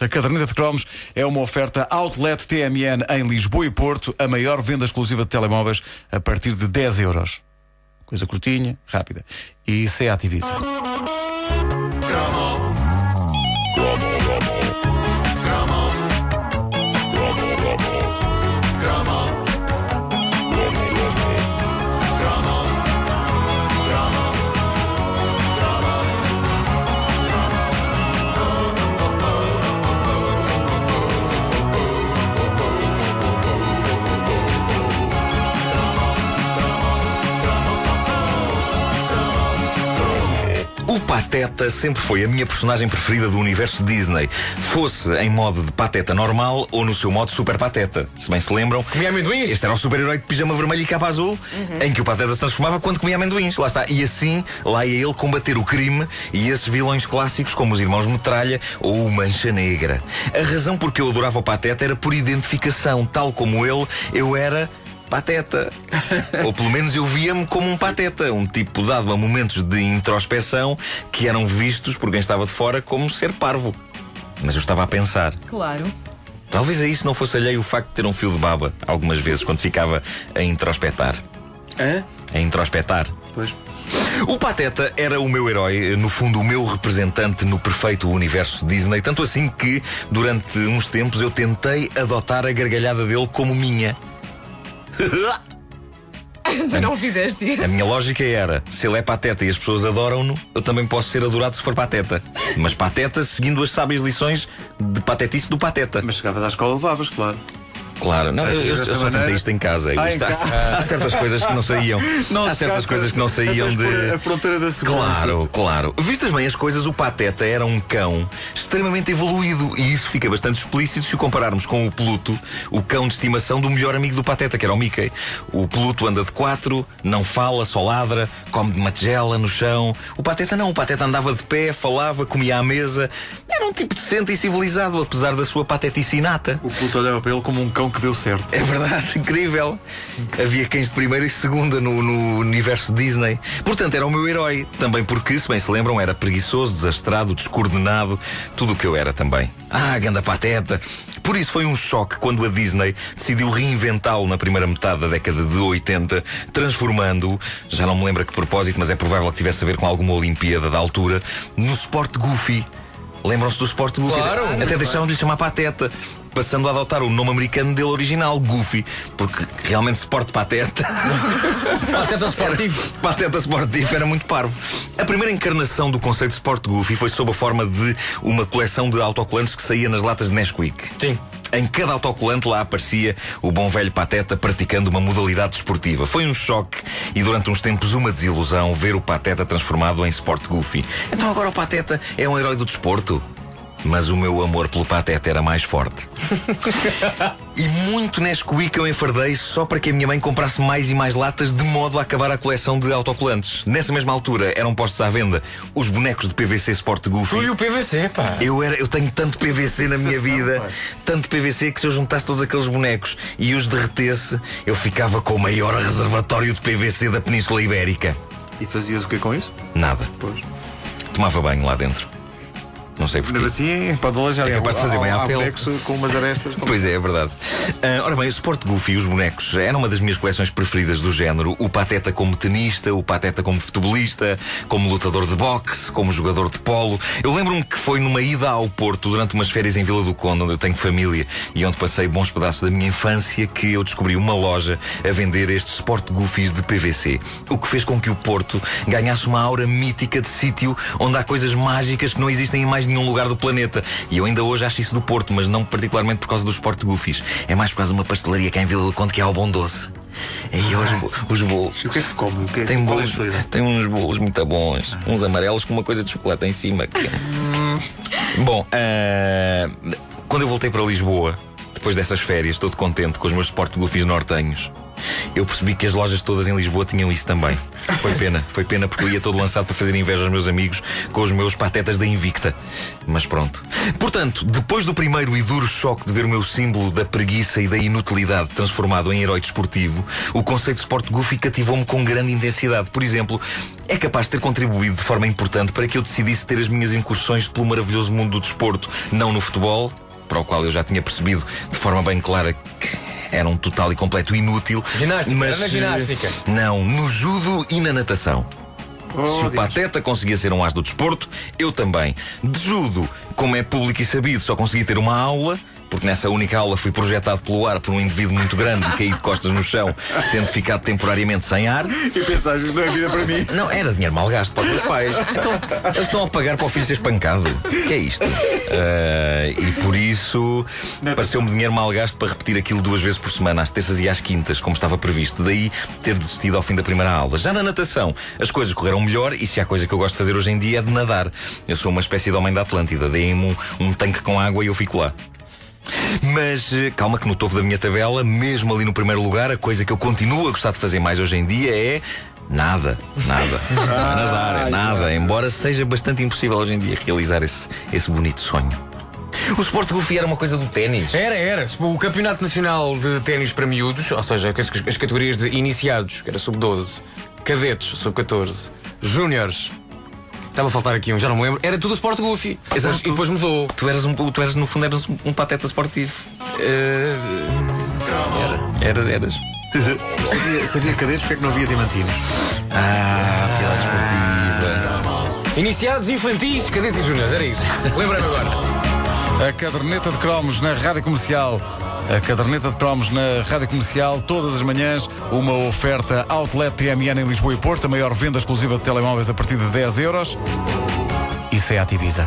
A caderneta de cromos é uma oferta Outlet TMN em Lisboa e Porto, a maior venda exclusiva de telemóveis a partir de 10 euros. Coisa curtinha, rápida. E Seat Ibiza. Pateta sempre foi a minha personagem preferida do universo Disney. Fosse em modo de pateta normal ou no seu modo super pateta. Se bem se lembram. Comia amendoins? Este era o super-herói de pijama vermelho e capa azul, em que o Pateta se transformava quando comia amendoins. Lá está. E assim, lá ia ele combater o crime e esses vilões clássicos como os Irmãos Metralha ou o Mancha Negra. A razão por que eu adorava o Pateta era por identificação. Tal como ele, eu era pateta. Ou pelo menos eu via-me como um pateta, um tipo dado a momentos de introspeção que eram vistos por quem estava de fora como ser parvo. Mas eu estava a pensar. Claro. Talvez a isso não fosse alheio o facto de ter um fio de baba, algumas vezes, quando ficava a introspectar. Hã? A introspectar. Pois. O Pateta era o meu herói, no fundo, o meu representante no perfeito universo Disney, tanto assim que, durante uns tempos, eu tentei adotar a gargalhada dele como minha. tu não fizeste isso. A minha lógica era: se ele é pateta e as pessoas adoram-no, eu também posso ser adorado se for pateta. Mas pateta seguindo as sábias lições de patetice do pateta. Mas chegavas à escola levavas, claro. Claro, não, eu, eu- eu maneira? isto em casa. Ah, Isto em há, casa. há certas coisas que não saíam. há certas coisas que não saíam de. A fronteira da segurança. Claro, claro. Vistas bem as coisas, o Pateta era um cão extremamente evoluído e isso fica bastante explícito se o compararmos com o Pluto, o cão de estimação do melhor amigo do Pateta, que era o Mickey. O Pluto anda de quatro, não fala, só ladra, come de uma tigela no chão. O Pateta não, o Pateta andava de pé, falava, comia à mesa. Era um tipo decente e civilizado, apesar da sua patetice inata. O Pluto olhava para ele como um cão que deu certo. É verdade, incrível. Havia cães de primeira e segunda no, no universo Disney. Portanto, era o meu herói. Também porque, se bem se lembram, era preguiçoso, desastrado, descoordenado, tudo o que eu era também. Ah, ganda pateta. Por isso foi um choque quando a Disney decidiu reinventá-lo na primeira metade da década de 80, transformando-o, já não me lembro a que propósito, mas é provável que tivesse a ver com alguma Olimpíada da altura, no Sport Goofy. Lembram-se do Sport Goofy? Claro, Até deixaram de lhe chamar Pateta. Passando a adotar o nome americano dele original, Goofy, porque realmente Sport Pateta, Pateta esportivo. Pateta Sportivo era muito parvo. A primeira encarnação do conceito de Sport Goofy foi sob a forma de uma coleção de autocolantes que saía nas latas de Nesquik. Sim. Em cada autocolante lá aparecia o bom velho Pateta praticando uma modalidade desportiva. Foi um choque e durante uns tempos uma desilusão ver o Pateta transformado em Sport Goofy. Então agora o Pateta é um herói do desporto? Mas o meu amor pelo Pateta era mais forte. e muito Nesquik eu enfardei só para que a minha mãe comprasse mais e mais latas de modo a acabar a coleção de autocolantes. Nessa mesma altura eram postos à venda os bonecos de PVC Sport Goofy. Tu e o PVC, pá. Eu, era, eu tenho tanto PVC na minha vida, pá. tanto PVC que se eu juntasse todos aqueles bonecos e os derretesse, eu ficava com o maior reservatório de PVC da Península Ibérica. E fazias o que com isso? Nada. Pois. Tomava banho lá dentro. Não sei porquê. Mesmo assim, pode alajar. É capaz de fazer bem à pele. com umas arestas. Pois é, é verdade. Ah, ora bem, o Sport Goofy e os bonecos era uma das minhas coleções preferidas do género. O Pateta como tenista, o Pateta como futebolista, como lutador de boxe, como jogador de polo. Eu lembro-me que foi numa ida ao Porto durante umas férias em Vila do Conde, onde eu tenho família e onde passei bons pedaços da minha infância, que eu descobri uma loja a vender estes Sport Goofies de PVC. O que fez com que o Porto ganhasse uma aura mítica de sítio onde há coisas mágicas que não existem em mais nenhum lugar do planeta. E eu ainda hoje acho isso do Porto, mas não particularmente por causa dos Goofies. É mais por causa de uma pastelaria cá em Vila do Conde que é ao Bom Doce. E os, bo- os bolos. O que é que se come? Que é, Tem é bolos, tem uns bolos muito bons, uns amarelos com uma coisa de chocolate em cima. que- Bom, ah, quando eu voltei para Lisboa, depois dessas férias, todo contente com os meus Sport Goofies nortenhos, eu percebi que as lojas todas em Lisboa tinham isso também. Foi pena, foi pena porque eu ia todo lançado para fazer inveja aos meus amigos com os meus patetas da Invicta. Mas pronto. Portanto, depois do primeiro e duro choque de ver o meu símbolo da preguiça e da inutilidade transformado em herói desportivo, o conceito de Sport Goofy cativou-me com grande intensidade. Por exemplo, é capaz de ter contribuído de forma importante para que eu decidisse ter as minhas incursões pelo maravilhoso mundo do desporto, não no futebol, para o qual eu já tinha percebido de forma bem clara que era um total e completo inútil. Ginástica, mas, era na eh, ginástica. Não, no judo e na natação. Se o Pateta conseguia ser um as do desporto, eu também. De judo, como é público e sabido, só consegui ter uma aula. Porque nessa única aula fui projetado pelo ar por um indivíduo muito grande e caí de costas no chão, tendo ficado temporariamente sem ar. E pensaste, isto não é vida para mim. Não, era dinheiro mal gasto para os meus pais. Então, eles estão a pagar para o filho ser espancado. O que é isto? Ah, e por isso pareceu-me dinheiro mal gasto para repetir aquilo duas vezes por semana, às terças e às quintas, como estava previsto. Daí ter desistido ao fim da primeira aula. Já na natação, as coisas correram melhor e se há coisa que eu gosto de fazer hoje em dia é de nadar. Eu sou uma espécie de homem da Atlântida. Deem-me um, um tanque com água e eu fico lá. Mas eh, calma que no topo da minha tabela, mesmo ali no primeiro lugar, a coisa que eu continuo a gostar de fazer mais hoje em dia é nada, nada. Não é nadar, é nada. Embora seja bastante impossível hoje em dia realizar esse, esse bonito sonho. O Sport Goofy era uma coisa do ténis. Era, era. O Campeonato Nacional de Ténis para Miúdos, ou seja, as, as categorias de iniciados, que era sub-12, cadetes, sub-14, júniores. Estava a faltar aqui um, já não me lembro. Era tudo o Sport Goofy. Exato. E depois mudou. Tu eras, um, tu eras no fundo, eras um, um pateta esportivo. Eh, Eras, eras. Sabia, sabia cadetes porque é que não havia diamantinos? Ah, piada esportiva. iniciados infantis, cadetes e júniores, era isso. Lembrei-me agora. A caderneta de cromos na rádio comercial. A caderneta de cromos na rádio comercial, todas as manhãs, uma oferta Outlet TMN em Lisboa e Porto, a maior venda exclusiva de telemóveis a partir de 10 euros. E Seat Ibiza.